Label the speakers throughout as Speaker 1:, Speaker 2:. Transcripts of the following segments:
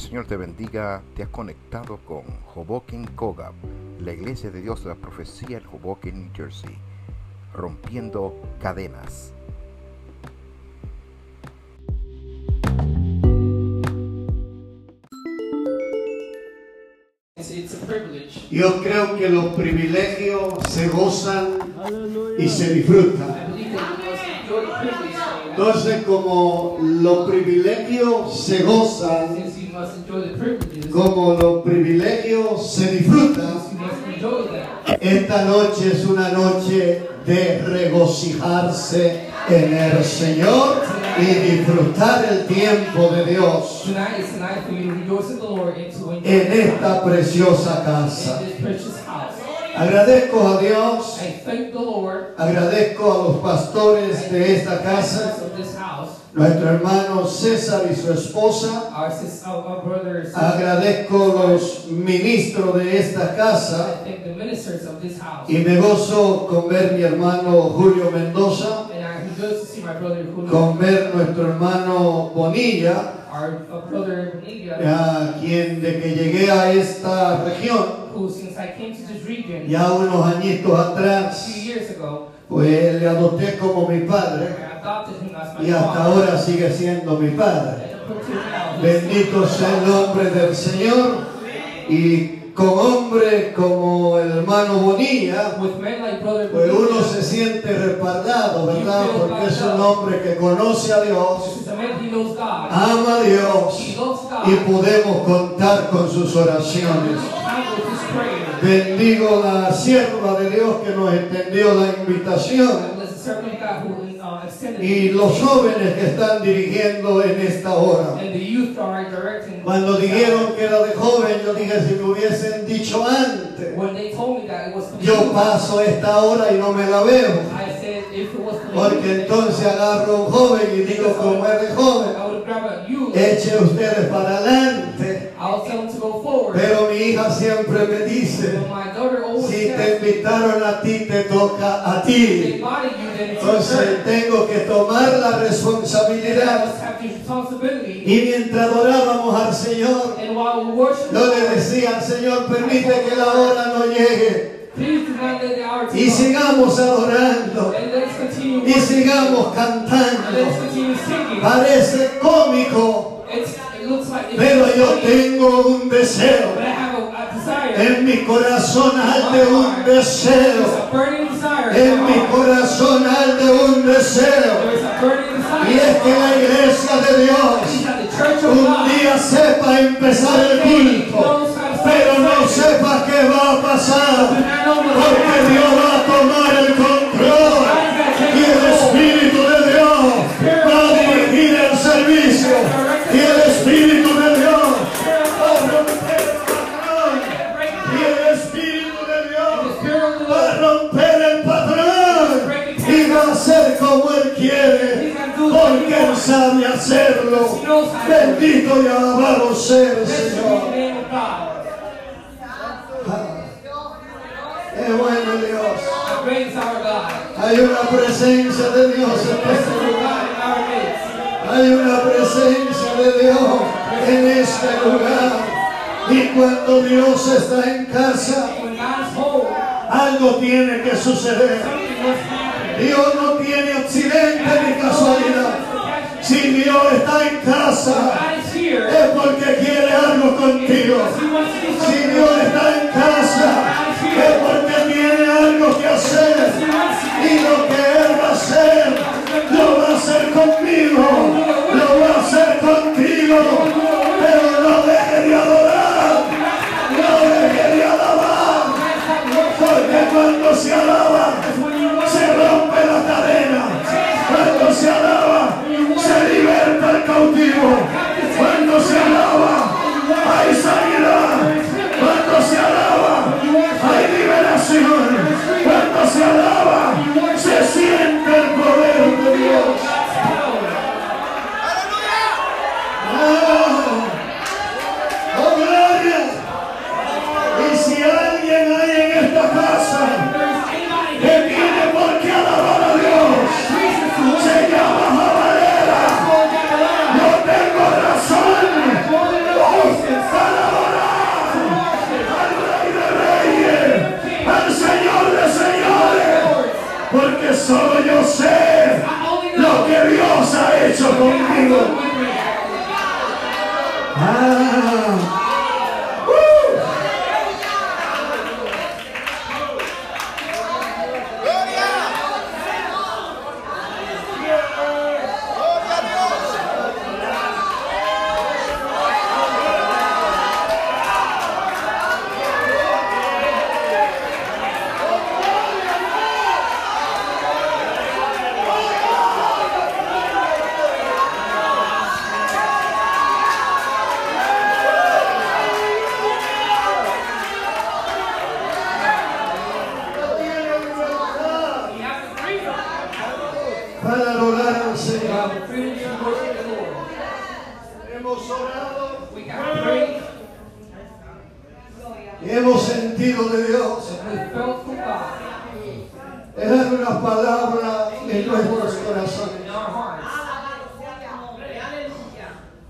Speaker 1: el Señor te bendiga. Te has conectado con Hoboken Kogab, la iglesia de Dios de la profecía en Hoboken, New Jersey, rompiendo cadenas.
Speaker 2: Yo creo que los privilegios se gozan y se disfrutan. Entonces, como los privilegios se gozan, Como los privilegios se disfrutan, esta noche es una noche de regocijarse en el Señor y disfrutar el tiempo de Dios en esta preciosa casa. Agradezco a Dios, agradezco a los pastores de esta casa, nuestro hermano César y su esposa. Agradezco los ministros de esta casa. Y me gozo con ver mi hermano Julio Mendoza, con ver nuestro hermano Bonilla, a quien de que llegué a esta región, ya unos añitos atrás, pues le adopté como mi padre Y hasta ahora sigue siendo mi padre. Bendito sea el nombre del Señor. Y con hombres como el hermano Bonilla, pues uno se siente respaldado, ¿verdad? Porque es un hombre que conoce a Dios, ama a Dios y podemos contar con sus oraciones. Bendigo la sierva de Dios que nos extendió la invitación y los jóvenes que están dirigiendo en esta hora. Cuando dijeron que era de joven, yo dije si me hubiesen dicho antes,
Speaker 3: When they told me that it was for
Speaker 2: yo paso esta hora y no me la veo. Porque entonces agarro a un joven y digo como es de joven, eche ustedes para adelante. Pero mi hija siempre me dice, te invitaron a ti, te toca a ti. Entonces tengo que tomar la responsabilidad. Y mientras adorábamos al Señor, yo le decía al Señor, permite que la hora no llegue. Y sigamos adorando. Y sigamos cantando. Parece cómico, pero yo tengo un deseo. En mi corazón arde un deseo. En mi corazón arde un deseo. Y es que la iglesia de Dios un día sepa empezar el culto, pero no sepa qué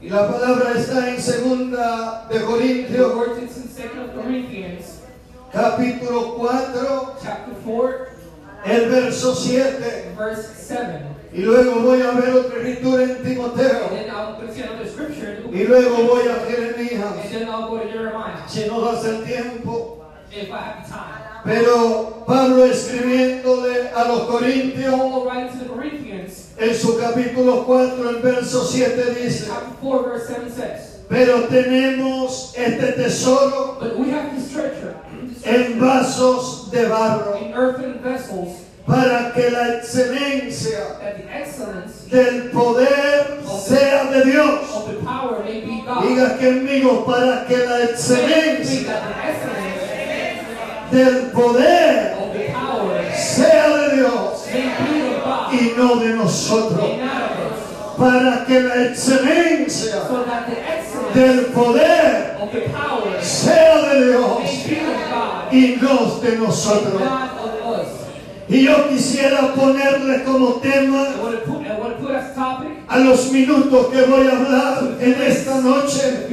Speaker 2: Y la palabra está en segunda de Corintios,
Speaker 3: word is in 2 Corinthians
Speaker 2: capítulo 4,
Speaker 3: chapter 4,
Speaker 2: el verso 7.
Speaker 3: verse 7.
Speaker 2: Y luego voy a ver otra escritura en Timoteo. Y luego voy a Jeremías. Si no das el tiempo.
Speaker 3: if I have the time.
Speaker 2: Pero Pablo escribiéndole a los Corintios en su capítulo 4, el verso 7 dice,
Speaker 3: chapter 4, verse 7 says,
Speaker 2: pero tenemos este tesoro
Speaker 3: But we have this treasure
Speaker 2: en vasos de barro
Speaker 3: in earthen vessels,
Speaker 2: para que la excelencia del poder sea de Dios. Diga conmigo, para que la excelencia del poder sea de Dios y no de nosotros. Para que la excelencia del poder sea de Dios y no de nosotros. Y yo quisiera ponerle como tema a los minutos que voy a hablar en esta noche.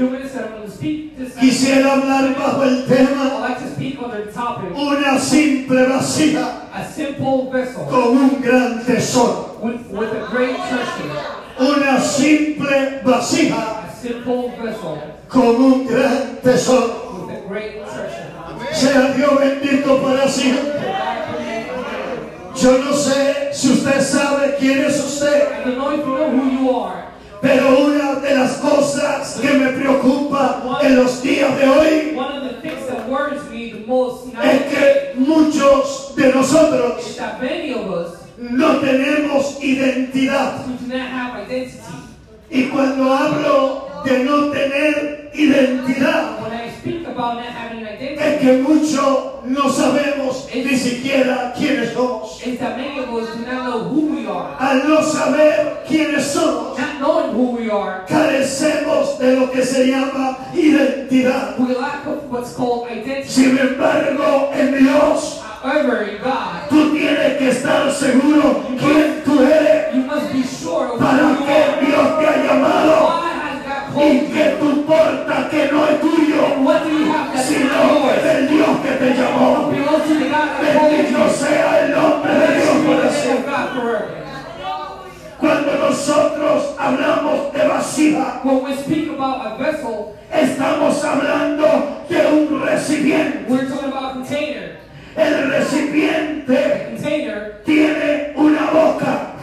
Speaker 2: Quisiera hablar bajo el tema una simple vasija con un gran tesoro. Una simple vasija con un gran tesoro. Sea Dios bendito para siempre. Yo no sé si usted sabe quién es usted, Pero una de las cosas que me preocupa en los días de hoy es que muchos de nosotros no tenemos identidad. Y cuando hablo de no tener identidad, Es que muchos no sabemos ni siquiera quiénes somos. Al no saber quiénes somos, carecemos de lo que se llama identidad. Sin embargo, en Dios, tú tienes que estar seguro quién tú eres, para que. Dios te ha llamado y
Speaker 3: you.
Speaker 2: que tú portas que no es tuyo, sino es del Dios que te llamó. Bendito sea el nombre de Dios
Speaker 3: God forever.
Speaker 2: Cuando nosotros hablamos de vasija, estamos hablando de un recipiente.
Speaker 3: we're talking about a container.
Speaker 2: El recipiente tiene una boca.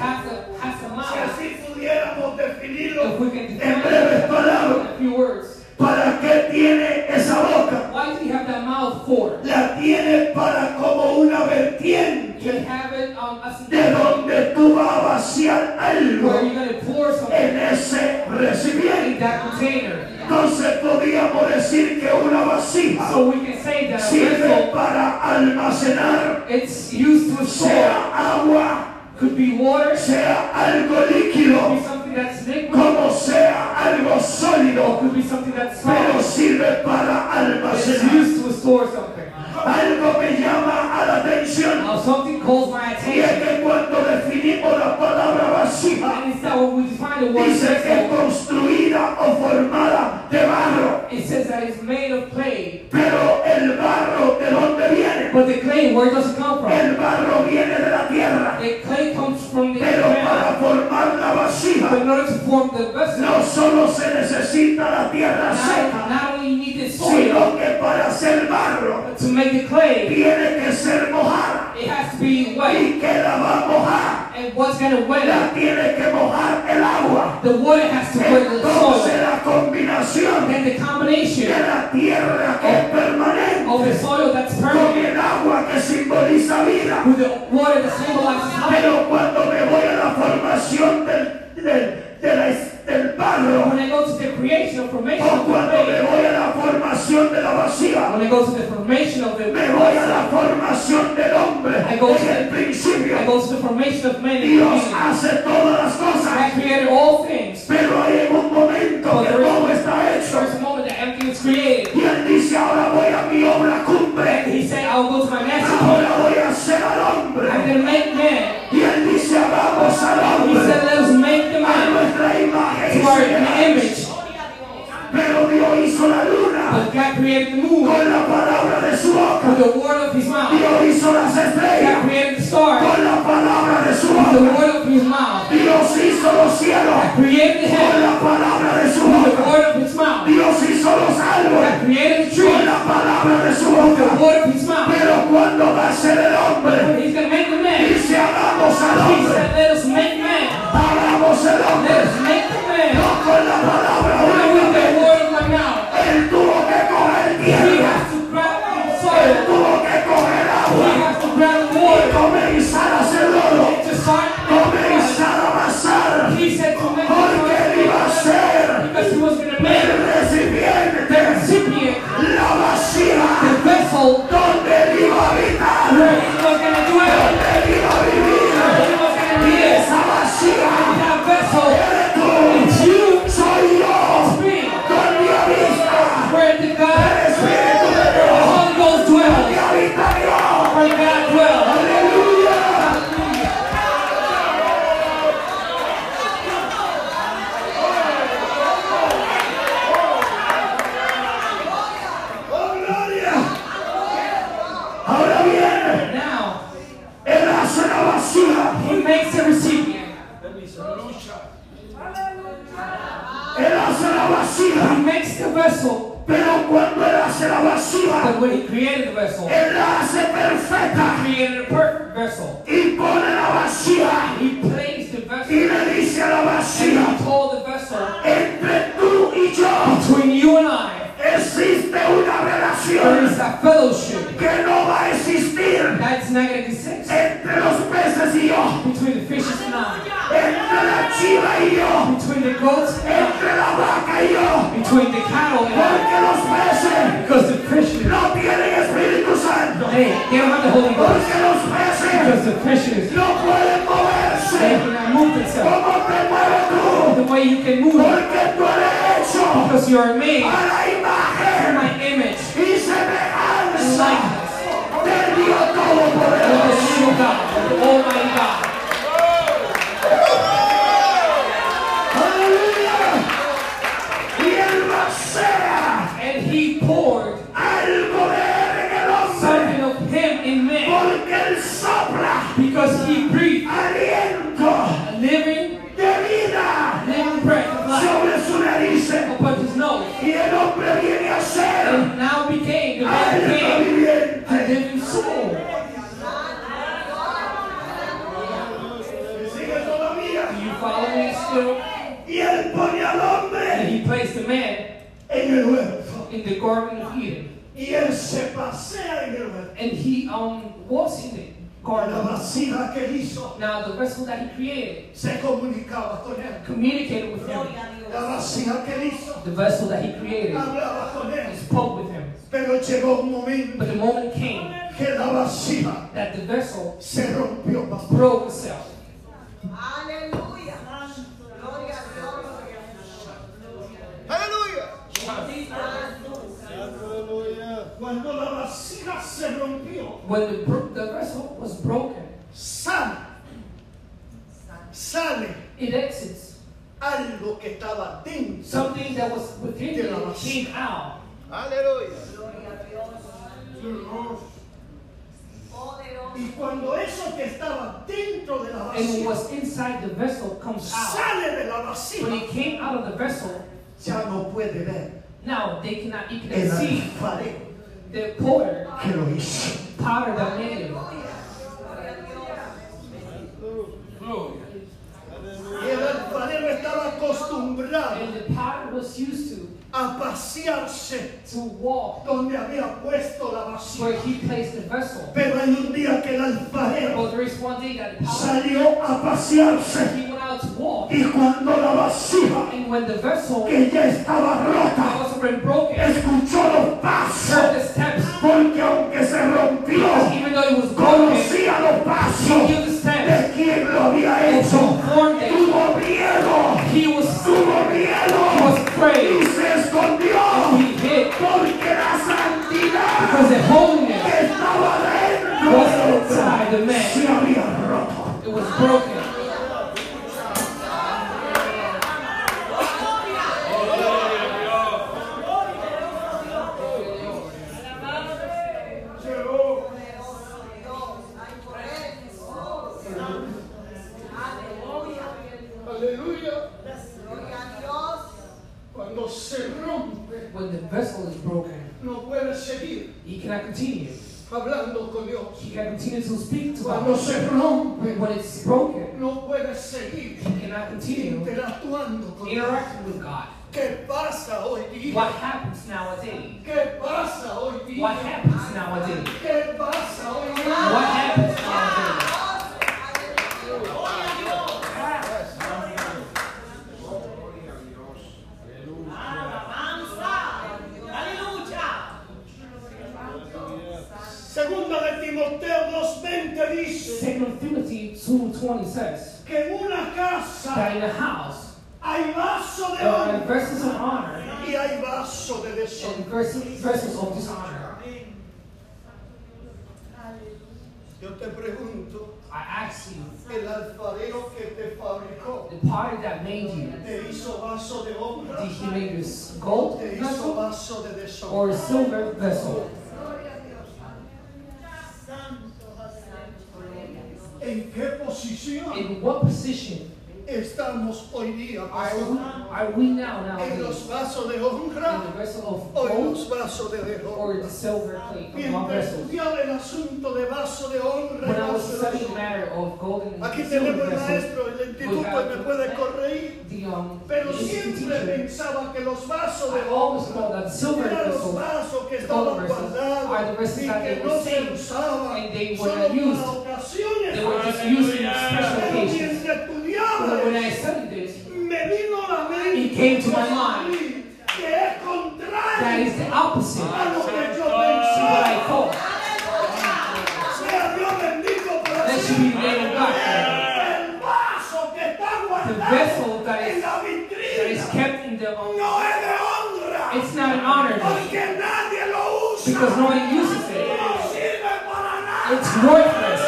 Speaker 2: Si así pudiéramos definirlo en
Speaker 3: define
Speaker 2: breves
Speaker 3: it
Speaker 2: palabras,
Speaker 3: in a few words,
Speaker 2: ¿para qué tiene esa boca?
Speaker 3: why do you have that mouth for?
Speaker 2: La tiene para como una vertiente
Speaker 3: have it um, as
Speaker 2: de donde tú vas a vaciar algo
Speaker 3: where you're going to pour something
Speaker 2: en ese
Speaker 3: in
Speaker 2: recipiente.
Speaker 3: that container.
Speaker 2: Entonces podríamos decir que una vasija
Speaker 3: So we can say that a
Speaker 2: sirve
Speaker 3: vessel,
Speaker 2: para almacenar,
Speaker 3: it's used to
Speaker 2: sea
Speaker 3: store.
Speaker 2: agua,
Speaker 3: Could be water,
Speaker 2: sea algo
Speaker 3: could
Speaker 2: líquido,
Speaker 3: be something that's liquid,
Speaker 2: como sea algo
Speaker 3: or
Speaker 2: sólido,
Speaker 3: could be something that's
Speaker 2: pero
Speaker 3: solid.
Speaker 2: sirve para
Speaker 3: It's
Speaker 2: almacenar.
Speaker 3: used to store something.
Speaker 2: Algo me llama a la atención
Speaker 3: Now something calls my
Speaker 2: y es
Speaker 3: attention.
Speaker 2: que cuando definimos la palabra vasija,
Speaker 3: And it's that when we define the word
Speaker 2: dice que es
Speaker 3: vessel,
Speaker 2: construida o formada de barro,
Speaker 3: it says that it's made of clay.
Speaker 2: pero el barro de dónde viene?
Speaker 3: But the clay, where does it come from?
Speaker 2: El barro viene de la tierra.
Speaker 3: The clay comes
Speaker 4: vasija,
Speaker 3: But in order to form the vessel,
Speaker 4: no solo se necesita la tierra
Speaker 3: not,
Speaker 4: seca,
Speaker 3: not only you need the soil,
Speaker 4: sino que para hacer barro
Speaker 3: but to make the clay,
Speaker 4: tiene que ser mojada.
Speaker 3: it has to be wet.
Speaker 4: ¿Y que la va a mojar?
Speaker 3: And what's going to wet
Speaker 4: La tiene que mojar el agua.
Speaker 3: The water has to wet the
Speaker 4: Entonces
Speaker 3: soil.
Speaker 4: la combinación de
Speaker 3: combination
Speaker 4: la tierra que es
Speaker 3: of the
Speaker 4: permanente
Speaker 3: soil that's
Speaker 4: con el agua que simboliza vida.
Speaker 3: with the water that symbolizes life.
Speaker 4: Pero cuando me voy a la formación del, del, de la- del barro,
Speaker 3: When I go to the creation or formation
Speaker 4: o
Speaker 3: of the
Speaker 4: cuando me voy a la formación de la vacía,
Speaker 3: when I go to the formation of the
Speaker 4: me voy a la formación del hombre
Speaker 3: I go to
Speaker 4: en el principio. Dios hace todas las cosas,
Speaker 3: I created all things.
Speaker 4: pero hizo la luna
Speaker 3: God created the moon
Speaker 4: con la palabra de su
Speaker 3: with
Speaker 4: boca.
Speaker 3: the word of his mouth.
Speaker 4: Dios hizo las
Speaker 3: God
Speaker 4: estrellas
Speaker 3: created the stars
Speaker 4: con la palabra de su
Speaker 3: with the
Speaker 4: boca.
Speaker 3: word of his mouth.
Speaker 4: Dios hizo los cielos
Speaker 3: Created the
Speaker 4: con la palabra de su
Speaker 3: with the
Speaker 4: boca.
Speaker 3: word of his mouth.
Speaker 4: Dios hizo los árboles
Speaker 3: God created the
Speaker 4: con la palabra de su
Speaker 3: with the
Speaker 4: boca.
Speaker 3: word of his mouth.
Speaker 4: Pero cuando va a ser el hombre,
Speaker 3: vessel, follow?
Speaker 4: Y él pone al
Speaker 3: And
Speaker 4: hombre
Speaker 3: he placed the man
Speaker 4: en el huerto.
Speaker 3: in the Garden of Eden.
Speaker 4: Y él se pasea en el huerto.
Speaker 3: And he um was in the
Speaker 4: Con
Speaker 3: Garden
Speaker 4: la vasija que él hizo,
Speaker 3: Now the vessel that he created
Speaker 4: se comunicaba con él.
Speaker 3: communicated with him.
Speaker 4: La vasija que él hizo,
Speaker 3: The vessel that he created
Speaker 4: hablaba con él.
Speaker 3: spoke with him.
Speaker 4: Pero llegó un momento
Speaker 3: But the moment came
Speaker 4: que la vasija
Speaker 3: that the vessel
Speaker 4: se rompió,
Speaker 3: broke itself.
Speaker 4: Cuando la vasija se rompió,
Speaker 3: When the, the vessel was broken,
Speaker 4: sale, sale
Speaker 3: it exits.
Speaker 4: algo que estaba dentro.
Speaker 3: Something that was within
Speaker 4: De la
Speaker 3: it
Speaker 4: vasija.
Speaker 3: came out.
Speaker 4: Y cuando eso que estaba dentro
Speaker 2: de la
Speaker 3: And
Speaker 2: vasija,
Speaker 3: what's inside the vessel comes out.
Speaker 2: sale de la
Speaker 3: When
Speaker 2: vasija,
Speaker 3: it came out of the vessel,
Speaker 2: ya no puede ver
Speaker 3: now they cannot,
Speaker 2: el
Speaker 3: cannot see
Speaker 2: alfarero
Speaker 3: the potter,
Speaker 2: que lo hizo.
Speaker 3: potter that made it.
Speaker 2: Y el alfarero estaba acostumbrado
Speaker 3: And the potter was used to,
Speaker 2: a pasearse
Speaker 3: to walk
Speaker 2: donde había puesto la vasija. Pero hay un día que el alfarero salió a pasearse
Speaker 3: he went out to walk.
Speaker 2: y cuando la vasija
Speaker 3: And when the vessel
Speaker 2: que ya estaba rota.
Speaker 3: was already broken,
Speaker 2: escuchó los
Speaker 3: heard
Speaker 2: pasos
Speaker 3: the steps,
Speaker 2: porque aunque se rompió
Speaker 3: even though it was broken,
Speaker 2: conocía los
Speaker 3: he
Speaker 2: pasos
Speaker 3: knew the steps.
Speaker 2: de quien lo había
Speaker 3: And
Speaker 2: hecho.
Speaker 3: who formed it.
Speaker 2: tuvo miedo.
Speaker 3: He was,
Speaker 2: tuvo
Speaker 3: he
Speaker 2: miedo
Speaker 3: was
Speaker 2: y
Speaker 3: afraid.
Speaker 2: se escondió.
Speaker 3: He hid.
Speaker 2: Porque la santidad
Speaker 3: because the holiness
Speaker 2: que estaba dentro
Speaker 3: was
Speaker 2: del
Speaker 3: inside the
Speaker 2: hombre
Speaker 3: man.
Speaker 2: se había roto hablando con Dios
Speaker 3: He cannot continue to speak to
Speaker 2: cuando
Speaker 3: God.
Speaker 2: se rompe
Speaker 3: When it's broken,
Speaker 2: no puede seguir
Speaker 3: he cannot continue
Speaker 2: interactuando con Dios
Speaker 3: interacting with God.
Speaker 2: ¿qué pasa hoy día?
Speaker 3: What happens nowadays?
Speaker 2: ¿qué pasa hoy día?
Speaker 3: What happens nowadays?
Speaker 2: ¿qué pasa hoy
Speaker 3: What
Speaker 2: día?
Speaker 3: happens nowadays?
Speaker 2: segunda de Timoteo 2.20 dice
Speaker 3: Second Timothy 2.20 says
Speaker 2: que en una casa
Speaker 3: that in a house
Speaker 2: hay vaso de
Speaker 3: are
Speaker 2: honra.
Speaker 3: vessels of honor.
Speaker 2: Y hay vaso de
Speaker 3: and vessels vessels of dishonor.
Speaker 2: yo te pregunto
Speaker 3: I ask you,
Speaker 2: el alfarero que te fabricó
Speaker 3: the potter that made you,
Speaker 2: te hizo vaso de honra?
Speaker 3: did he make this gold vessel?
Speaker 2: vaso de
Speaker 3: or a silver vessel?
Speaker 2: ¿En qué posición?
Speaker 3: In what position
Speaker 2: estamos hoy día
Speaker 3: are
Speaker 2: pastor?
Speaker 3: we, are we now
Speaker 2: en los vasos de honra o en los vasos de deshonra mientras estudiaba el asunto de vaso de honra
Speaker 3: When I was studying the matter of
Speaker 2: aquí tenemos el maestro el instituto me puede corregir
Speaker 3: the um,
Speaker 2: pero siempre pensaba que los vasos de honra eran los vasos que estaban guardados y que no se usaban solo para ocasiones. Pero mientras
Speaker 3: But when I
Speaker 2: eso,
Speaker 3: studied this,
Speaker 2: me vino a la mente
Speaker 3: It came to my
Speaker 2: cosa
Speaker 3: mind.
Speaker 2: que es contrario
Speaker 3: that is the opposite
Speaker 2: a lo que yo
Speaker 3: to what I
Speaker 2: pensaba
Speaker 3: thought.
Speaker 2: sea Dios bendito por
Speaker 3: That should be the name of God.
Speaker 2: el vaso que está
Speaker 3: The
Speaker 2: guardado
Speaker 3: vessel that
Speaker 2: en
Speaker 3: is,
Speaker 2: la
Speaker 3: that is
Speaker 2: vitrina
Speaker 3: kept in the um,
Speaker 2: no es de honra
Speaker 3: it's not an honor
Speaker 2: porque nadie lo usa
Speaker 3: because no one uses it.
Speaker 2: no sirve para nada
Speaker 3: It's worthless.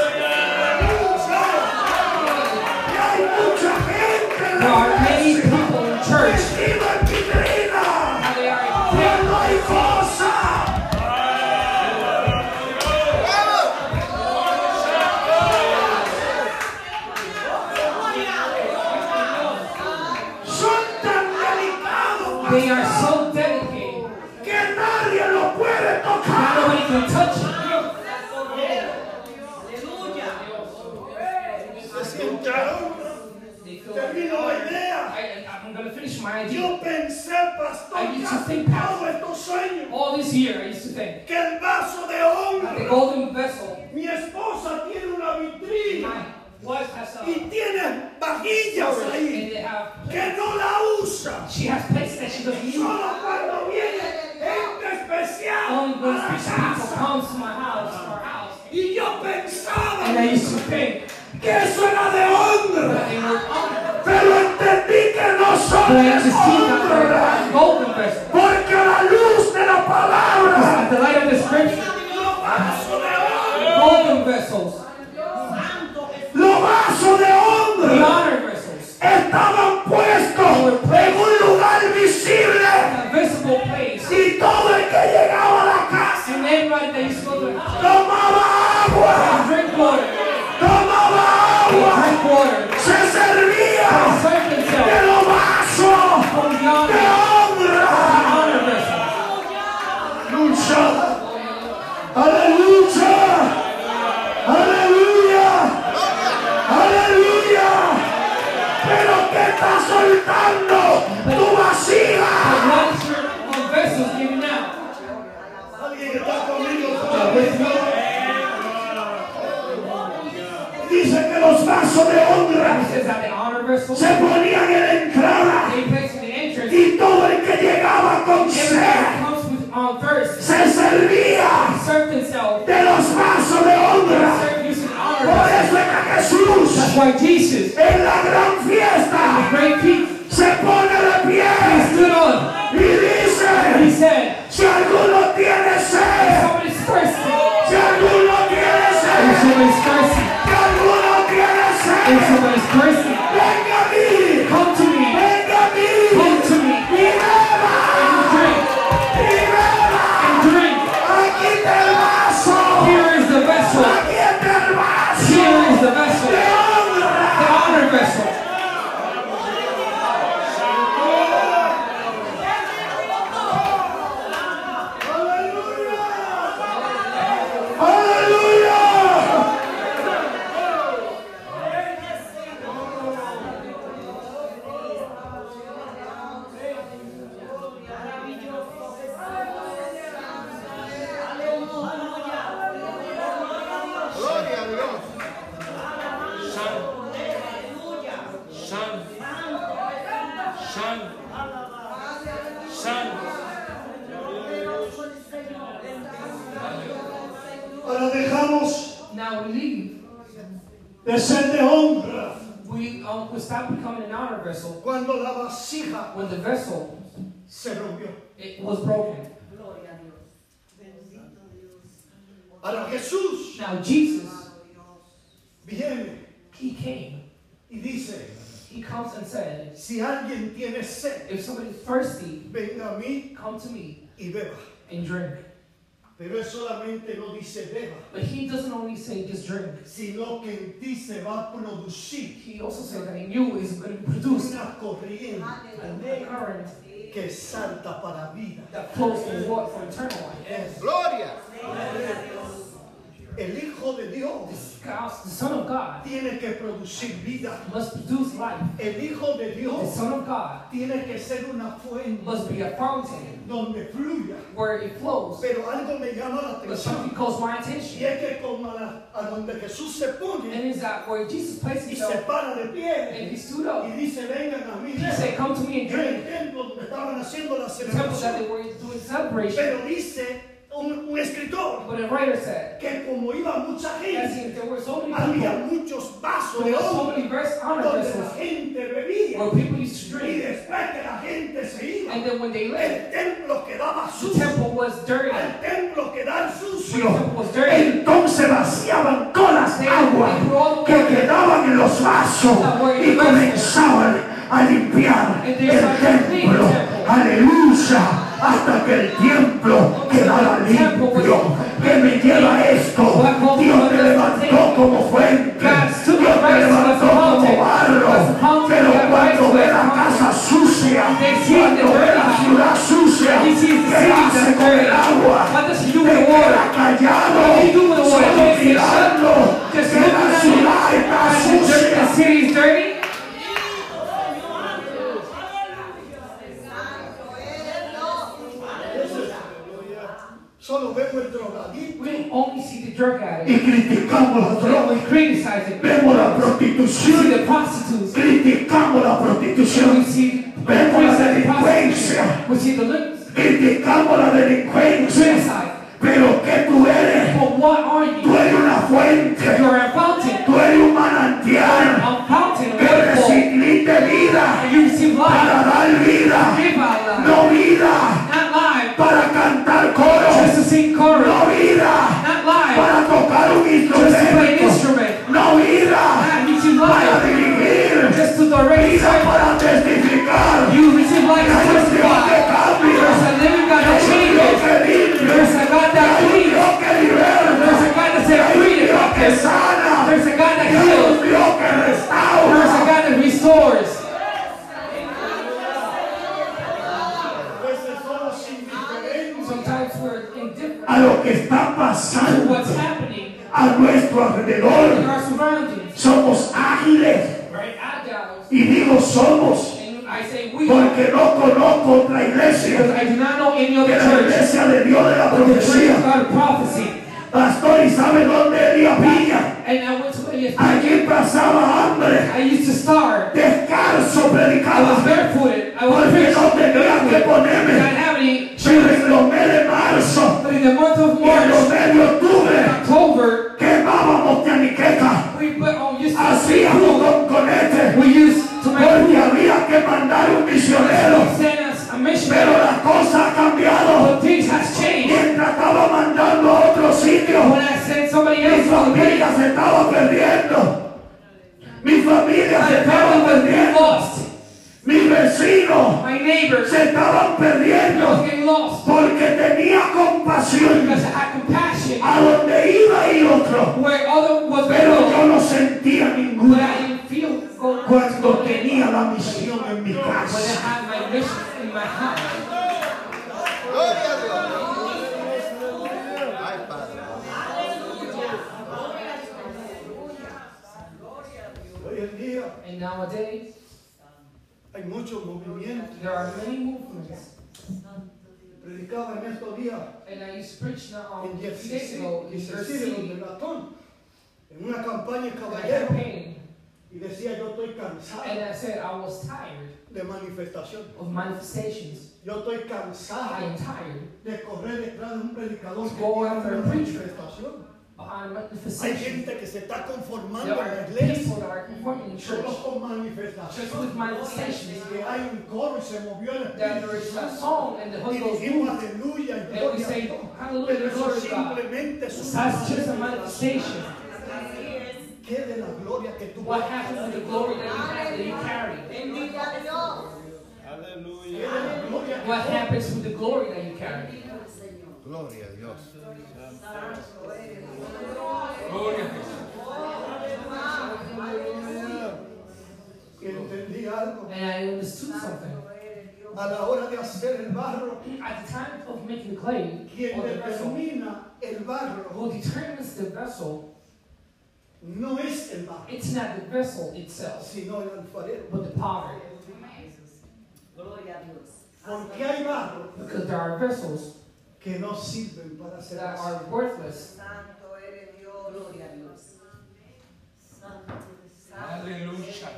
Speaker 3: There
Speaker 2: la
Speaker 3: are many
Speaker 2: iglesia
Speaker 3: people in church
Speaker 2: vestidos en vitrina
Speaker 3: how they are
Speaker 2: cuando
Speaker 3: kept.
Speaker 2: hay cosa son tan delicados
Speaker 3: They are
Speaker 2: que
Speaker 4: está soltando tu vasija. Alguien está conmigo? Dice que los vasos de honra se ponían en la entrada y todo el que llegaba con sed se servía de los vasos de honra. Por eso es que Jesús
Speaker 3: That's why Jesus,
Speaker 4: en la gran
Speaker 3: the
Speaker 4: fiesta
Speaker 3: great king,
Speaker 4: se pone de
Speaker 3: he
Speaker 4: pie
Speaker 3: stood on.
Speaker 4: y
Speaker 3: He
Speaker 4: dice,
Speaker 3: said,
Speaker 4: si alguno tiene sed,
Speaker 3: somebody's thirsty.
Speaker 4: si alguno tiene
Speaker 3: If
Speaker 4: sed,
Speaker 3: somebody's thirsty.
Speaker 4: si alguno tiene
Speaker 3: If
Speaker 4: sed,
Speaker 3: somebody's thirsty.
Speaker 4: venga a mí,
Speaker 3: Now we leave.
Speaker 4: de ser de honra
Speaker 3: We, um, we stop becoming an honor vessel
Speaker 4: cuando la vasija
Speaker 3: when the vessel
Speaker 4: se rompió.
Speaker 3: it was broken.
Speaker 4: Ahora Jesús
Speaker 3: Now Jesus,
Speaker 4: viene
Speaker 3: he came.
Speaker 4: y dice,
Speaker 3: He comes and said,
Speaker 4: si alguien tiene sed,
Speaker 3: if somebody's thirsty,
Speaker 4: venga a mí
Speaker 3: come to me
Speaker 4: y beba.
Speaker 3: and drink.
Speaker 4: Pero él solamente no dice beba,
Speaker 3: But he doesn't only say just drink.
Speaker 4: sino que en ti se va a producir
Speaker 3: He also says that in you is going to produce
Speaker 4: una corriente
Speaker 3: a current
Speaker 4: que salta para vida.
Speaker 3: that flows for what? For eternal life.
Speaker 5: Gloria.
Speaker 4: El Hijo de Dios
Speaker 3: God, the Son of God
Speaker 4: tiene que producir vida.
Speaker 3: must produce life.
Speaker 4: El Hijo de Dios The
Speaker 3: Son of God
Speaker 4: tiene que ser una fuente
Speaker 3: must be a fountain
Speaker 4: donde fluya.
Speaker 3: where it flows.
Speaker 4: Pero algo me llama la
Speaker 3: But
Speaker 4: atención.
Speaker 3: something calls my attention.
Speaker 4: Y es que como a, la- a donde Jesús se pone
Speaker 3: And is that where Jesus placed
Speaker 4: y se para de
Speaker 3: and he stood
Speaker 4: y
Speaker 3: up.
Speaker 4: dice, vengan a mí.
Speaker 3: He said, Come to me and
Speaker 4: En el
Speaker 3: drink.
Speaker 4: templo donde estaban haciendo la
Speaker 3: The temple that
Speaker 4: celebración.
Speaker 3: they were doing celebration.
Speaker 4: Pero dice un, un escritor
Speaker 3: said,
Speaker 4: que como iba mucha gente,
Speaker 3: so
Speaker 4: había muchos vasos de
Speaker 3: so
Speaker 4: donde la gente bebía. Y después que la gente se iba,
Speaker 3: And then when they left,
Speaker 4: el templo quedaba sucio. Al templo
Speaker 3: the
Speaker 4: sucio. Entonces vaciaban pasando a nuestro alrededor. Somos ágiles. Y digo somos porque no conozco otra iglesia que la iglesia de Dios de la profecía. Pastor, ¿y sabe dónde
Speaker 3: to ESP.
Speaker 4: Allí pasaba hambre,
Speaker 3: I used to starve.
Speaker 4: descalzo
Speaker 3: I was
Speaker 4: predicaba,
Speaker 3: barefooted. I was
Speaker 4: porque no tenía que ponerme.
Speaker 3: Shoes.
Speaker 4: en los meses de marzo
Speaker 3: But in the month of
Speaker 4: en los meses de octubre
Speaker 3: October,
Speaker 4: quemábamos tianiqueca,
Speaker 3: we put on used to
Speaker 4: hacíamos con conete,
Speaker 3: we used to make
Speaker 4: porque había que mandar un misionero.
Speaker 3: Us a
Speaker 4: Pero la cosa ha cambiado.
Speaker 3: But things has changed.
Speaker 4: Mientras estaba mandando a otro sitio,
Speaker 3: When I sent somebody
Speaker 4: mi
Speaker 3: else
Speaker 4: familia se estaba perdiendo. Mi familia
Speaker 3: my
Speaker 4: se estaba perdiendo. Mis vecinos
Speaker 3: My neighbors
Speaker 4: se estaban perdiendo porque tenía compasión
Speaker 3: because I had compassion.
Speaker 4: a donde iba y otro. Pero yo no sentía ninguna cuando tenía la misión en mi
Speaker 3: when I
Speaker 4: casa.
Speaker 3: And nowadays,
Speaker 4: hay muchos movimientos.
Speaker 3: there are many movements.
Speaker 4: Predicaba en estos días
Speaker 3: And I used to preach now
Speaker 4: en
Speaker 3: um, a few days ago in
Speaker 4: Jersey,
Speaker 3: Jersey,
Speaker 4: donde Latón, en una campaña caballero, y decía yo estoy cansado
Speaker 3: And I said I was tired
Speaker 4: de
Speaker 3: of manifestations.
Speaker 4: Yo estoy cansado
Speaker 3: tired
Speaker 4: de correr detrás de un predicador que tiene una manifestación. Hay gente que se está conformando en la iglesia solo con
Speaker 3: just
Speaker 4: manifestación.
Speaker 3: with manifestations.
Speaker 4: Que hay un coro y se movió el
Speaker 3: That there
Speaker 4: Espíritu
Speaker 3: is a
Speaker 4: Santo.
Speaker 3: song and the
Speaker 4: Y dijimos aleluya y gloria Pero eso
Speaker 3: to
Speaker 4: simplemente es
Speaker 3: That's just a
Speaker 4: una
Speaker 3: manifestation.
Speaker 4: ¿Qué de la gloria que tú
Speaker 3: What happens with the glory that you have, that you carry?
Speaker 2: Bendiga a Dios.
Speaker 4: ¿Qué de la gloria que
Speaker 3: What happens with the glory that you carry?
Speaker 5: Gloria a Dios.
Speaker 4: que entendí algo?
Speaker 3: And I understood something.
Speaker 4: A la hora de hacer el barro,
Speaker 3: At the time of making clay,
Speaker 4: quien
Speaker 3: or the vessel,
Speaker 4: determina el barro
Speaker 3: who determines the vessel,
Speaker 4: no es el barro,
Speaker 3: it's not the vessel itself,
Speaker 4: sino el alfarero.
Speaker 3: but the potter.
Speaker 2: Gloria a Dios.
Speaker 4: Porque hay barro
Speaker 3: Because there are vessels
Speaker 4: que no sirven para
Speaker 3: are worthless.
Speaker 2: Santo eres Dios. Gloria a Dios.
Speaker 3: Aleluya.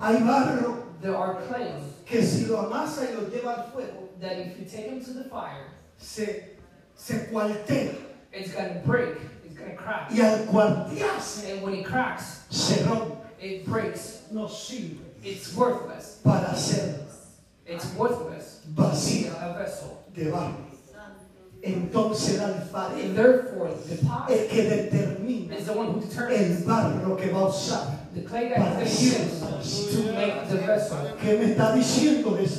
Speaker 4: Hay barro
Speaker 3: There are clays
Speaker 4: que si lo amasa y lo lleva al fuego,
Speaker 3: that if you take them to the fire,
Speaker 4: se, se cuartea.
Speaker 3: it's gonna break, it's gonna crack.
Speaker 4: Y al cuartearse,
Speaker 3: And when it cracks,
Speaker 4: se rompe.
Speaker 3: it breaks.
Speaker 4: No sirve
Speaker 3: It's worthless.
Speaker 4: para hacer
Speaker 3: It's worthless.
Speaker 4: vacío
Speaker 3: A vessel.
Speaker 4: de barro. Entonces el alfarero
Speaker 3: potter
Speaker 4: que determina
Speaker 3: is the one who determines.
Speaker 4: el barro que va a usar.
Speaker 3: vessel.
Speaker 4: ¿Qué me está diciendo
Speaker 3: is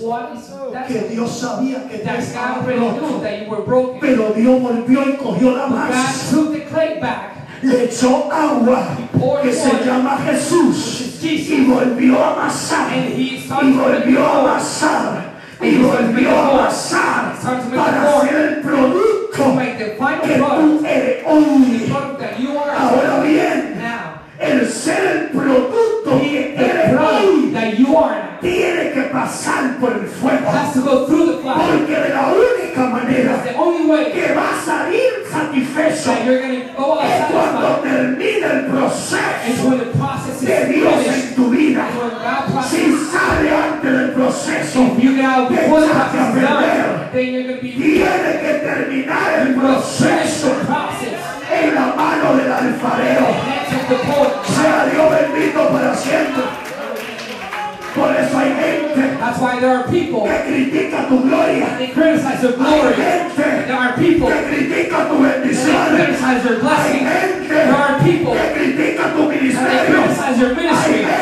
Speaker 4: Que? Dios sabía que
Speaker 3: already knew
Speaker 4: roto. Pero Dios volvió y cogió la masa, le echó agua que se llama Jesús y volvió a amasar y volvió a amasar y volvió a amasar para hacer el
Speaker 3: to
Speaker 4: producto que tú eres hoy. Ahora bien, el ser el producto que eres hoy tiene que pasar por el fuego. Porque de la única manera
Speaker 3: only way
Speaker 4: que va a salir satisfecho es cuando termine el proceso de Dios en tu vida. Si sale antes del proceso, Echaste a perder. tiene que terminar el proceso en la mano del alfarero. Sea Dios bendito para siempre. Por eso hay gente
Speaker 3: That's why there are people
Speaker 4: que critica tu gloria.
Speaker 3: they criticize your
Speaker 4: Hay
Speaker 3: glory.
Speaker 4: gente
Speaker 3: There are people
Speaker 4: que critica tu
Speaker 3: that
Speaker 4: bendición.
Speaker 3: criticize your
Speaker 4: Hay
Speaker 3: blessing.
Speaker 4: gente
Speaker 3: There are people
Speaker 4: que critica tu
Speaker 3: that
Speaker 4: ministerio.
Speaker 3: criticize your
Speaker 4: Hay
Speaker 3: ministry.
Speaker 4: gente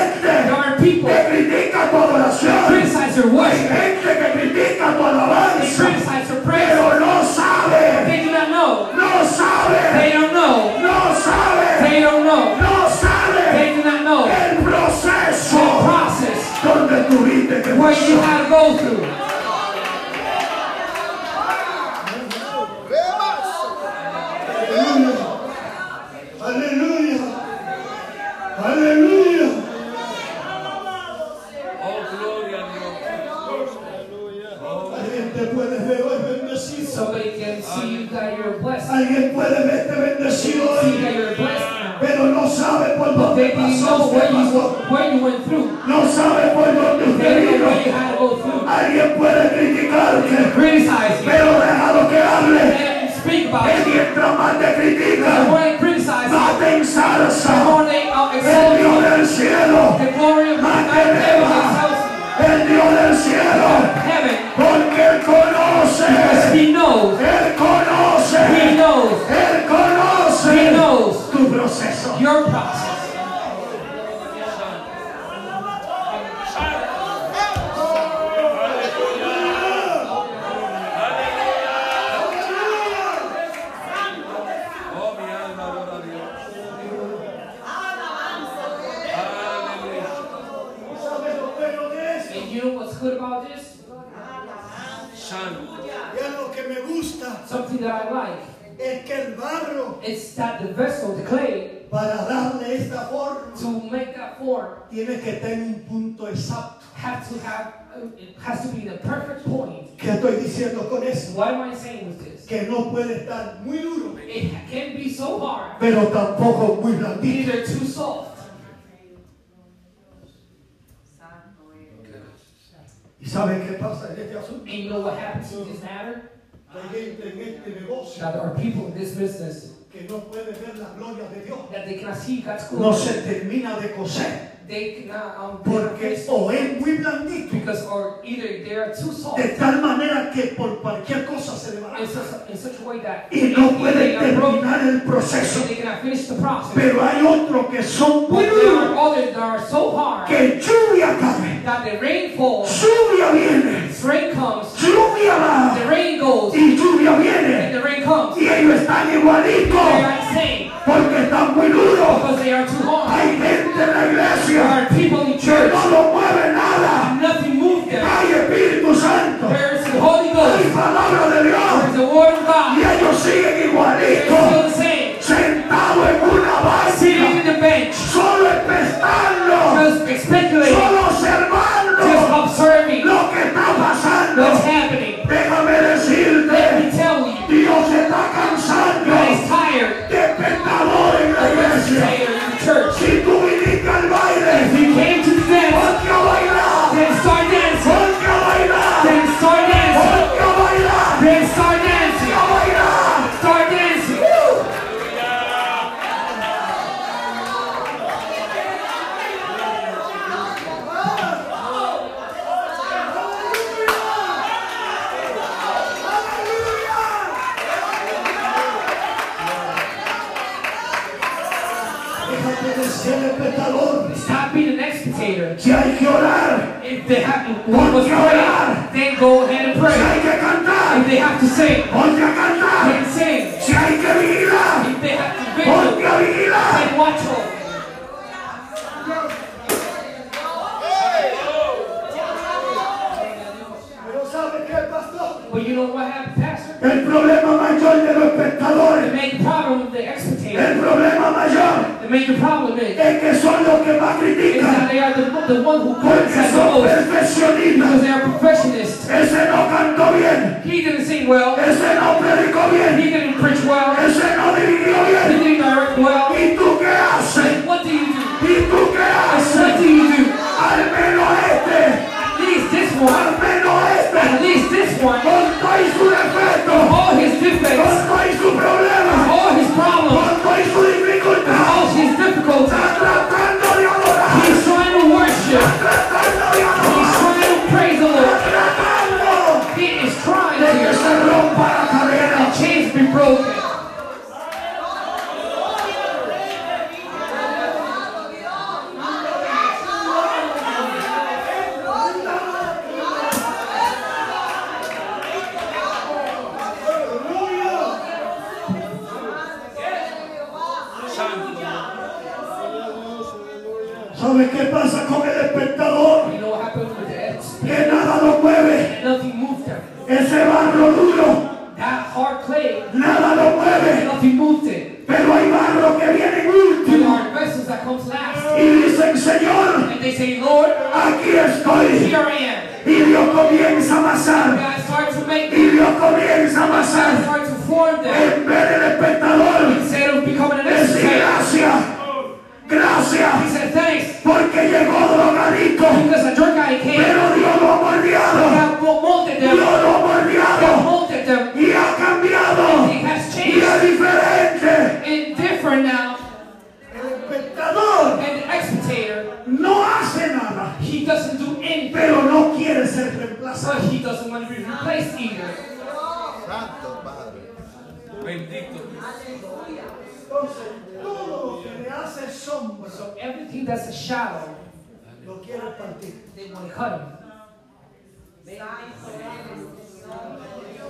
Speaker 5: Santo.
Speaker 4: Y es lo que me gusta,
Speaker 3: Something that I like.
Speaker 4: es que el barro,
Speaker 3: It's that the vessel, the clay,
Speaker 4: para darle esta forma,
Speaker 3: to make that form,
Speaker 4: tiene que tener un punto exacto.
Speaker 3: have to have, it has to be the perfect point.
Speaker 4: ¿Qué estoy diciendo con eso?
Speaker 3: What am I saying with this?
Speaker 4: Que no puede estar muy duro,
Speaker 3: It can be so hard,
Speaker 4: pero tampoco muy blandito.
Speaker 3: neither too soft.
Speaker 4: ¿Y saben qué pasa en este asunto?
Speaker 3: And you know what happens in this matter?
Speaker 4: Hay gente en este negocio
Speaker 3: That there are people in this business
Speaker 4: que no puede ver la gloria de Dios.
Speaker 3: that they cannot see God's glory.
Speaker 4: No se termina de coser
Speaker 3: They cannot, um,
Speaker 4: porque o es muy blandito
Speaker 3: because or either they are too soft
Speaker 4: de tal manera que por cualquier cosa se
Speaker 3: in such, in such a way that
Speaker 4: y no
Speaker 3: either
Speaker 4: puede
Speaker 3: they are broken,
Speaker 4: terminar el proceso.
Speaker 3: they cannot finish the process.
Speaker 4: Pero hay otros que son muy
Speaker 3: But there are
Speaker 4: duros,
Speaker 3: others that are so hard
Speaker 4: que lluvia cae,
Speaker 3: that the rain falls,
Speaker 4: lluvia viene,
Speaker 3: rain comes,
Speaker 4: lluvia va.
Speaker 3: The rain goes,
Speaker 4: y lluvia
Speaker 3: and the rain comes.
Speaker 4: Y ellos están
Speaker 3: They are insane.
Speaker 4: Porque están muy duros.
Speaker 3: because they are too hard.
Speaker 4: Hay gente en la
Speaker 3: There are people in
Speaker 4: que
Speaker 3: church,
Speaker 4: no lo mueve nada.
Speaker 3: nothing moved them.
Speaker 4: Hay Espíritu Santo,
Speaker 3: There is the Holy
Speaker 4: hay
Speaker 3: Ghost,
Speaker 4: palabra de Dios.
Speaker 3: Is the Word of
Speaker 4: y
Speaker 3: God.
Speaker 4: ellos siguen
Speaker 3: They're still the same,
Speaker 4: sentados en una
Speaker 3: sitting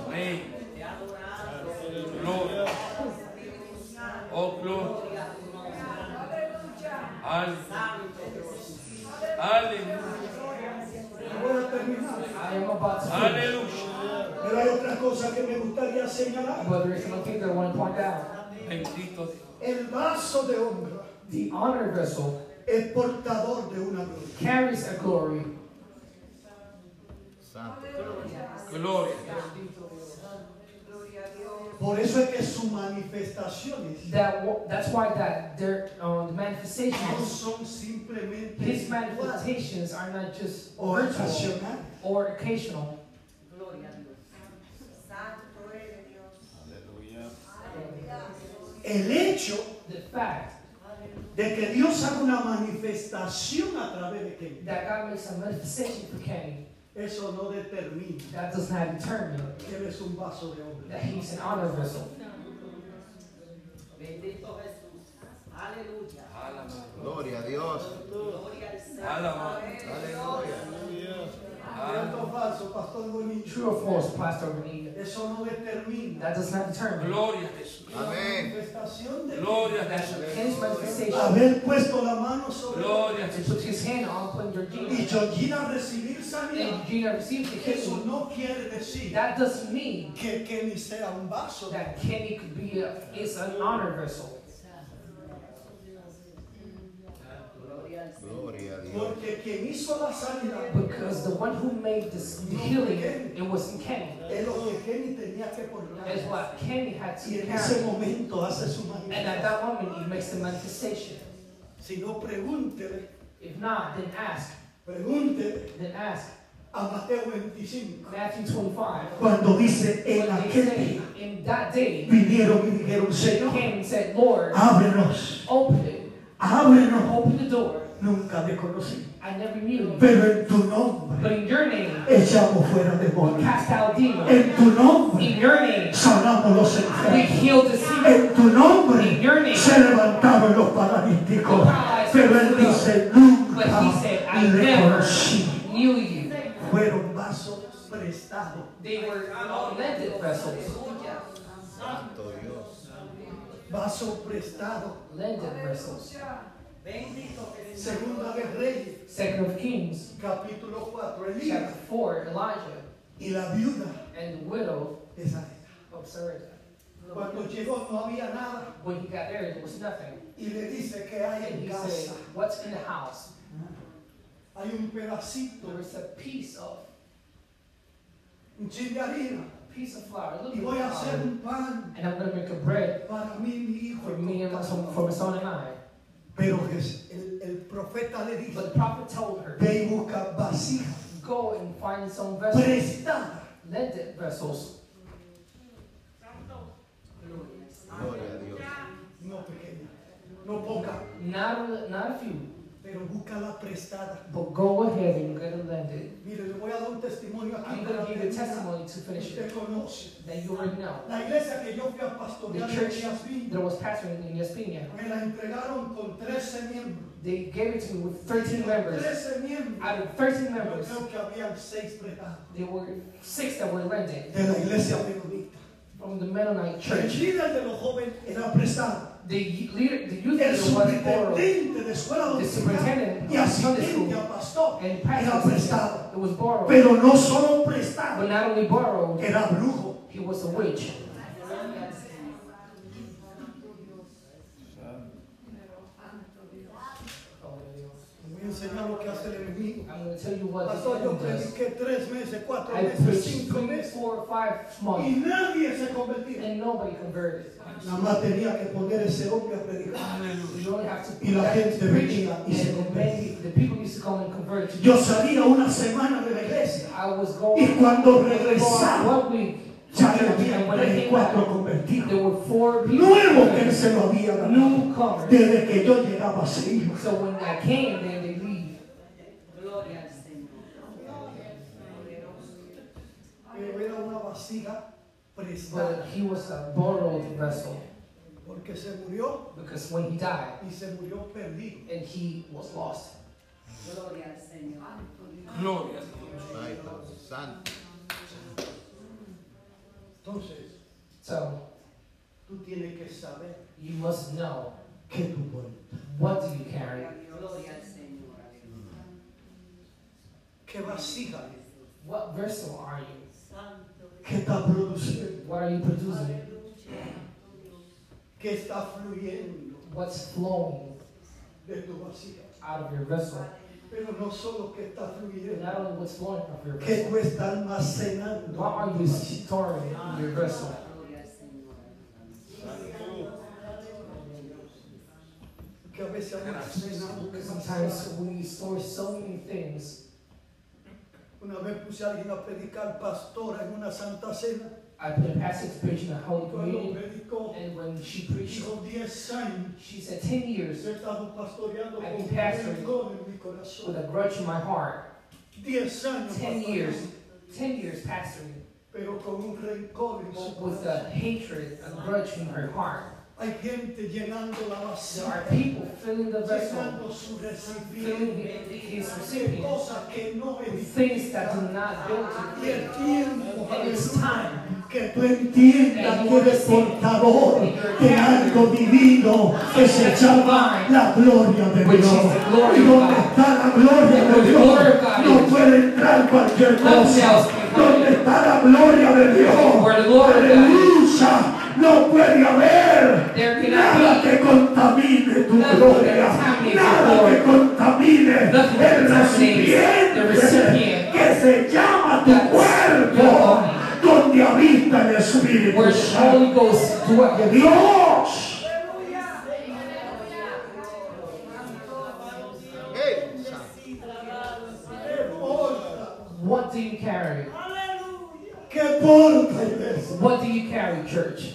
Speaker 5: Amén. Gloria. Oh, gloria. Aleluya. Aleluya. Aleluya.
Speaker 4: Pero hay otra cosa que me gustaría señalar.
Speaker 3: But there is one thing that I want to point out.
Speaker 5: Bendito Dios.
Speaker 4: El vaso de honra
Speaker 3: The honor vessel
Speaker 4: es portador de una gloria.
Speaker 3: carries a glory.
Speaker 1: Santo.
Speaker 5: Gloria.
Speaker 4: Por eso es que sus manifestaciones
Speaker 3: That that's why that their um, the
Speaker 4: no
Speaker 3: manifestations,
Speaker 4: son simplemente
Speaker 3: his manifestations are not just virtual or occasional.
Speaker 4: El hecho
Speaker 3: The fact
Speaker 4: de que Dios haga una manifestación a través de Kenny,
Speaker 3: that God makes a manifestation for Kenny,
Speaker 4: eso no determina
Speaker 3: that does not determine
Speaker 4: que él es un vaso de honra.
Speaker 3: that he's an honor vessel.
Speaker 2: Bendito Jesús. Aleluya.
Speaker 1: Gloria a Dios.
Speaker 2: Gloria al Señor.
Speaker 1: Aleluya. Ah.
Speaker 4: Cierto o falso, pastor Bonillo.
Speaker 3: True or false, Pastor Benita?
Speaker 4: Eso no determina
Speaker 3: That does not determine
Speaker 5: Gloria a Jesús.
Speaker 4: la
Speaker 1: Amén.
Speaker 4: manifestación
Speaker 5: Gloria a Jesús.
Speaker 4: Haber puesto la mano sobre
Speaker 5: Gloria a Jesús.
Speaker 3: his hand on putting
Speaker 4: y
Speaker 3: Georgina
Speaker 4: Georgina recibir
Speaker 3: and
Speaker 4: sanidad.
Speaker 3: Georgina received the
Speaker 4: Eso
Speaker 3: kidney.
Speaker 4: no quiere decir
Speaker 3: That doesn't mean
Speaker 4: que Kenny sea un vaso.
Speaker 3: that Kenny could be a, is an honor vessel.
Speaker 4: La sanidad
Speaker 3: Because the one who made this the healing, it wasn't Kenny.
Speaker 4: es lo Kenny tenía que portar.
Speaker 3: It's what Kenny had
Speaker 4: Y
Speaker 3: to
Speaker 4: en ese
Speaker 3: carry.
Speaker 4: momento hace su
Speaker 3: And at that moment, he makes the manifestation.
Speaker 4: Si no,
Speaker 3: If not, then ask.
Speaker 4: pregúntele
Speaker 3: Then ask.
Speaker 4: a Mateo 25.
Speaker 3: Matthew 25.
Speaker 4: Cuando dice, en
Speaker 3: When they
Speaker 4: aquel
Speaker 3: say,
Speaker 4: día
Speaker 3: in that day,
Speaker 4: vinieron y dijeron, Señor,
Speaker 3: came and said, Lord,
Speaker 4: ábrenos,
Speaker 3: open it.
Speaker 4: ábrenos.
Speaker 3: Open the door.
Speaker 4: Nunca me conocí.
Speaker 3: I never knew.
Speaker 4: Pero en tu nombre
Speaker 3: But in your name,
Speaker 4: echamos fuera demonios.
Speaker 3: cast out demons.
Speaker 4: En tu nombre
Speaker 3: In your name,
Speaker 4: sanamos los
Speaker 3: we
Speaker 4: enfermos.
Speaker 3: healed the sick.
Speaker 4: En tu nombre
Speaker 3: In your name.
Speaker 4: se levantaron los paralíticos. Pero él dice, nunca le conocí.
Speaker 3: knew you.
Speaker 4: Fueron vasos prestados.
Speaker 3: They were vessels.
Speaker 1: Santo Dios.
Speaker 4: Vasos prestados.
Speaker 3: Lended vessels.
Speaker 2: Bendito
Speaker 4: Segunda de Reyes,
Speaker 3: Second of Kings,
Speaker 4: capítulo 4.
Speaker 3: chapter 4, Elijah
Speaker 4: y la viuda
Speaker 3: and the widow
Speaker 4: de Sarepta.
Speaker 3: of.
Speaker 4: Cuando llegó no había nada
Speaker 3: When he got there, there was nothing.
Speaker 4: y le dice que hay
Speaker 3: And
Speaker 4: en
Speaker 3: he
Speaker 4: casa.
Speaker 3: said, What's in the house?
Speaker 4: Hay un pedacito,
Speaker 3: There is a piece of
Speaker 4: un chin de harina
Speaker 3: piece of flour, a little
Speaker 4: y voy a hacer un pan
Speaker 3: and I'm going to make a bread
Speaker 4: para mí, mi hijo.
Speaker 3: for me and my for my son and I.
Speaker 4: Pero el, el profeta le dijo,
Speaker 3: But the prophet told her,
Speaker 4: ve y busca vasijas
Speaker 3: Go and find some vessels,
Speaker 4: prestadas,
Speaker 3: lended vessels,
Speaker 1: Gloria a Dios.
Speaker 4: no pequeñas, no pocas,
Speaker 3: not a, not a few,
Speaker 4: pero búscala prestada.
Speaker 3: but go ahead and get it lended.
Speaker 4: Eh, mire, le voy a dar un testimonio aquí.
Speaker 3: I'm going to give you a testimony to finish
Speaker 4: Usted
Speaker 3: it
Speaker 4: conoce.
Speaker 3: that you already know.
Speaker 4: La iglesia que yo fui a
Speaker 3: The
Speaker 4: pastorear en
Speaker 3: church
Speaker 4: Villa,
Speaker 3: that was pastoring in Espina,
Speaker 4: me la entregaron con 13 miembros.
Speaker 3: they gave it to me with 13
Speaker 4: Los
Speaker 3: members.
Speaker 4: 13 miembros.
Speaker 3: Out of 13
Speaker 4: Yo
Speaker 3: members,
Speaker 4: creo que habían 6 prestados
Speaker 3: there were six that were lended
Speaker 4: de la iglesia menonita.
Speaker 3: from the Mennonite
Speaker 4: El
Speaker 3: church.
Speaker 4: líder de los jóvenes era prestado.
Speaker 3: The leader, the youth
Speaker 4: El superintendente de escuela dominical y asistente
Speaker 3: school
Speaker 4: a pastor era prestado. Pero no solo prestado, era brujo.
Speaker 3: he was a witch.
Speaker 4: Le voy a enseñar lo que hace el enemigo. Pastor, yo prediqué tres meses, cuatro meses, cinco meses y nadie se convertía. Nada más tenía que poner ese hombre a predicar. Y la gente venía y se convertía. Yo salía una semana de la iglesia
Speaker 3: I was
Speaker 4: y cuando regresaba ya
Speaker 3: and
Speaker 4: había tres,
Speaker 3: came
Speaker 4: cuatro convertidos. Nuevo que él se lo había
Speaker 3: newcomers.
Speaker 4: Desde que yo llegaba se iba.
Speaker 3: But
Speaker 4: prestada
Speaker 3: he was a borrowed vessel
Speaker 4: porque se murió
Speaker 3: because when he died,
Speaker 4: y se murió perdido.
Speaker 3: and he was lost.
Speaker 2: Gloria al Señor.
Speaker 5: Gloria a Dios.
Speaker 1: Santo.
Speaker 4: Entonces,
Speaker 3: So
Speaker 4: tú tienes que saber
Speaker 3: you must know
Speaker 4: qué tú
Speaker 3: what do you carry,
Speaker 2: Gloria al Señor.
Speaker 4: qué vasija,
Speaker 3: what vessel are you,
Speaker 2: Santo
Speaker 4: qué está produciendo,
Speaker 3: what are you producing,
Speaker 4: qué está fluyendo
Speaker 3: what's flowing
Speaker 4: de tu vasija.
Speaker 3: out of your vessel,
Speaker 4: Pero no solo qué está fluyendo,
Speaker 3: not only what's flowing out of your
Speaker 4: qué tú estás almacenando.
Speaker 3: what are you storing in your vessel.
Speaker 2: Gloria al Señor.
Speaker 4: Que a veces almacenamos.
Speaker 3: Because sometimes we store so many things.
Speaker 4: Una vez puse a alguien a predicar pastora en una santa cena.
Speaker 3: I put a pastor to preach in a holy communion,
Speaker 4: predicó,
Speaker 3: and when she preached,
Speaker 4: dijo años.
Speaker 3: she said 10 years I've been pastoring.
Speaker 4: rencor en mi corazón.
Speaker 3: with a grudge in my heart.
Speaker 4: 10 años
Speaker 3: 10
Speaker 4: pastoreando,
Speaker 3: years, 10 years pastoring,
Speaker 4: pero con un rencor en su
Speaker 3: with a hatred, a grudge in her heart.
Speaker 4: Hay gente llenando la
Speaker 3: vessel,
Speaker 4: llenando su recipiente de cosas que no edifican. Y el tiempo, aleluya, que tú entiendas que eres portador de algo divino que se llama la gloria de Dios. Y donde está la gloria de Dios, no puede entrar cualquier cosa. Donde está la gloria de Dios, aleluya, no puede haber nada que contamine tu gloria, nada que contamine el recipiente
Speaker 3: recipient.
Speaker 4: que se llama tu cuerpo, donde habita el Espíritu Santo. Dios.
Speaker 3: What do you carry? What do you carry, church?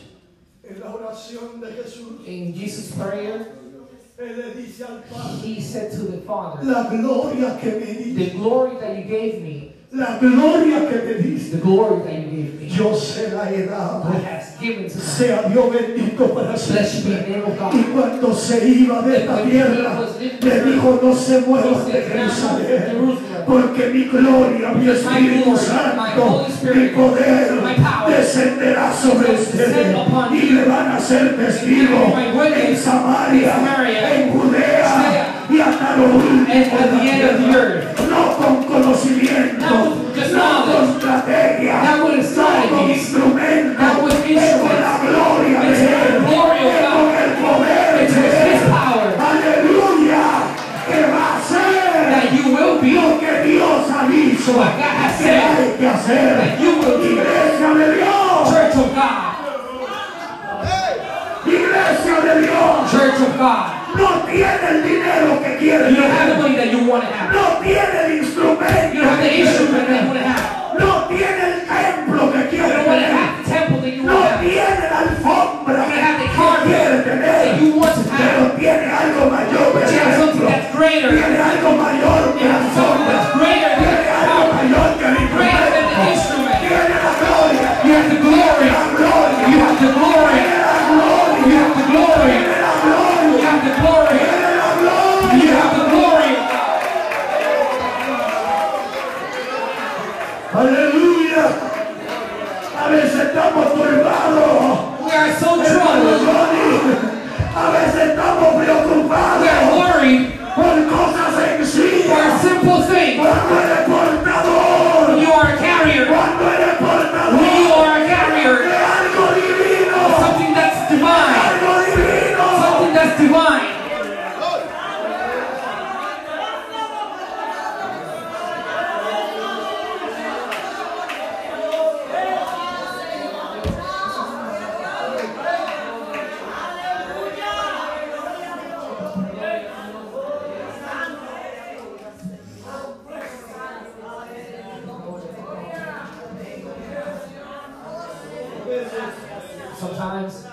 Speaker 4: En la oración de Jesús,
Speaker 3: In Jesus' prayer, he said to the Father,
Speaker 4: la gloria que me diste,
Speaker 3: The glory that you gave me,
Speaker 4: la gloria que me diste,
Speaker 3: the glory that you gave me,
Speaker 4: yo se la he dado.
Speaker 3: I has given to them.
Speaker 4: Sea Dios bendito para siempre. Y cuando se iba de esta tierra, le dijo, no se muevan de Jerusalén, porque mi gloria, mi Espíritu Santo, mi poder descenderá sobre ustedes. y le van a ser testigos en Samaria, en Judea y hasta lo último de la tierra.
Speaker 3: earth,
Speaker 4: No con conocimiento, no con estrategia, no con
Speaker 3: with
Speaker 4: es con la gloria de Él,
Speaker 3: Sometimes,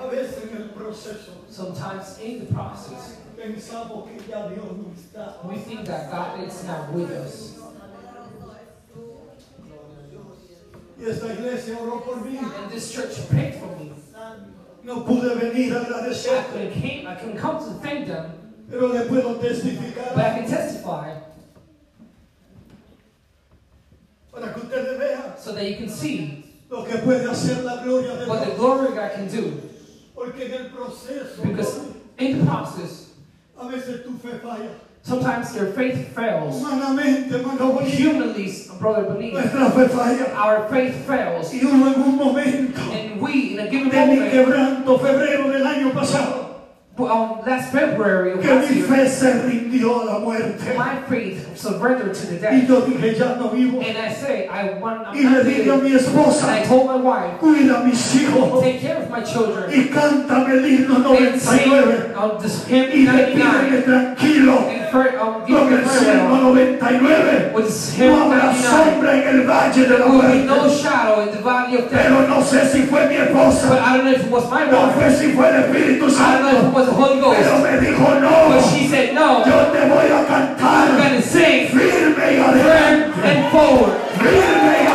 Speaker 4: A veces en el proceso
Speaker 3: sometimes in the process,
Speaker 4: pensamos que ya Dios no está.
Speaker 3: we think that God is not with us.
Speaker 4: Y esta iglesia oró por mí.
Speaker 3: And this church prayed for me.
Speaker 4: No pude venir a
Speaker 3: I
Speaker 4: agradecer,
Speaker 3: could came, I can come to thank them,
Speaker 4: pero le puedo
Speaker 3: but I
Speaker 4: testificar
Speaker 3: can testify so that you can see
Speaker 4: lo que puede hacer la gloria de
Speaker 3: what the
Speaker 4: Dios.
Speaker 3: glory of God can do.
Speaker 4: Porque en el proceso,
Speaker 3: Because in the process,
Speaker 4: a veces tu fe falla.
Speaker 3: sometimes your faith fails.
Speaker 4: Humanamente, hermano
Speaker 3: Humanly, brother, believe
Speaker 4: nuestra fe falla.
Speaker 3: our faith fails.
Speaker 4: Y hubo en un momento
Speaker 3: And we, in a given
Speaker 4: de mi
Speaker 3: moment,
Speaker 4: quebranto, febrero del año pasado,
Speaker 3: um, last February of
Speaker 4: que
Speaker 3: last
Speaker 4: mi
Speaker 3: year,
Speaker 4: fe se rindió a la muerte.
Speaker 3: my faith surrendered to the
Speaker 4: Y yo dije, ya no vivo.
Speaker 3: And I say, I want, I'm
Speaker 4: Y le dije a mi
Speaker 3: And I told my wife,
Speaker 4: cuida a mis hijos
Speaker 3: take care of my children.
Speaker 4: y cántame el himno
Speaker 3: And sing
Speaker 4: 99
Speaker 3: on this hymn
Speaker 4: y despídeme
Speaker 3: 99.
Speaker 4: tranquilo
Speaker 3: And for, give
Speaker 4: con
Speaker 3: me
Speaker 4: el Salmo 99.
Speaker 3: With
Speaker 4: No habrá sombra en el valle de la
Speaker 3: be no shadow in the valley of death.
Speaker 4: Pero no sé si fue mi
Speaker 3: But
Speaker 4: esposa,
Speaker 3: I don't know if it was my
Speaker 4: no
Speaker 3: wife.
Speaker 4: fue si fue el Espíritu
Speaker 3: I don't know if it
Speaker 4: Santo,
Speaker 3: was the Holy
Speaker 4: pero me dijo no.
Speaker 3: But she said, no,
Speaker 4: Yo te voy a
Speaker 3: I'm
Speaker 4: cantar
Speaker 3: going to sing
Speaker 4: firme y
Speaker 3: firm
Speaker 4: adelante,
Speaker 3: and forward.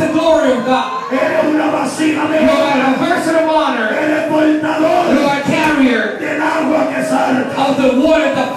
Speaker 3: The glory of God.
Speaker 4: Eres una vasija de
Speaker 3: You are a person of honor.
Speaker 4: Eres
Speaker 3: You are a carrier
Speaker 4: del agua que salta.
Speaker 3: of the water that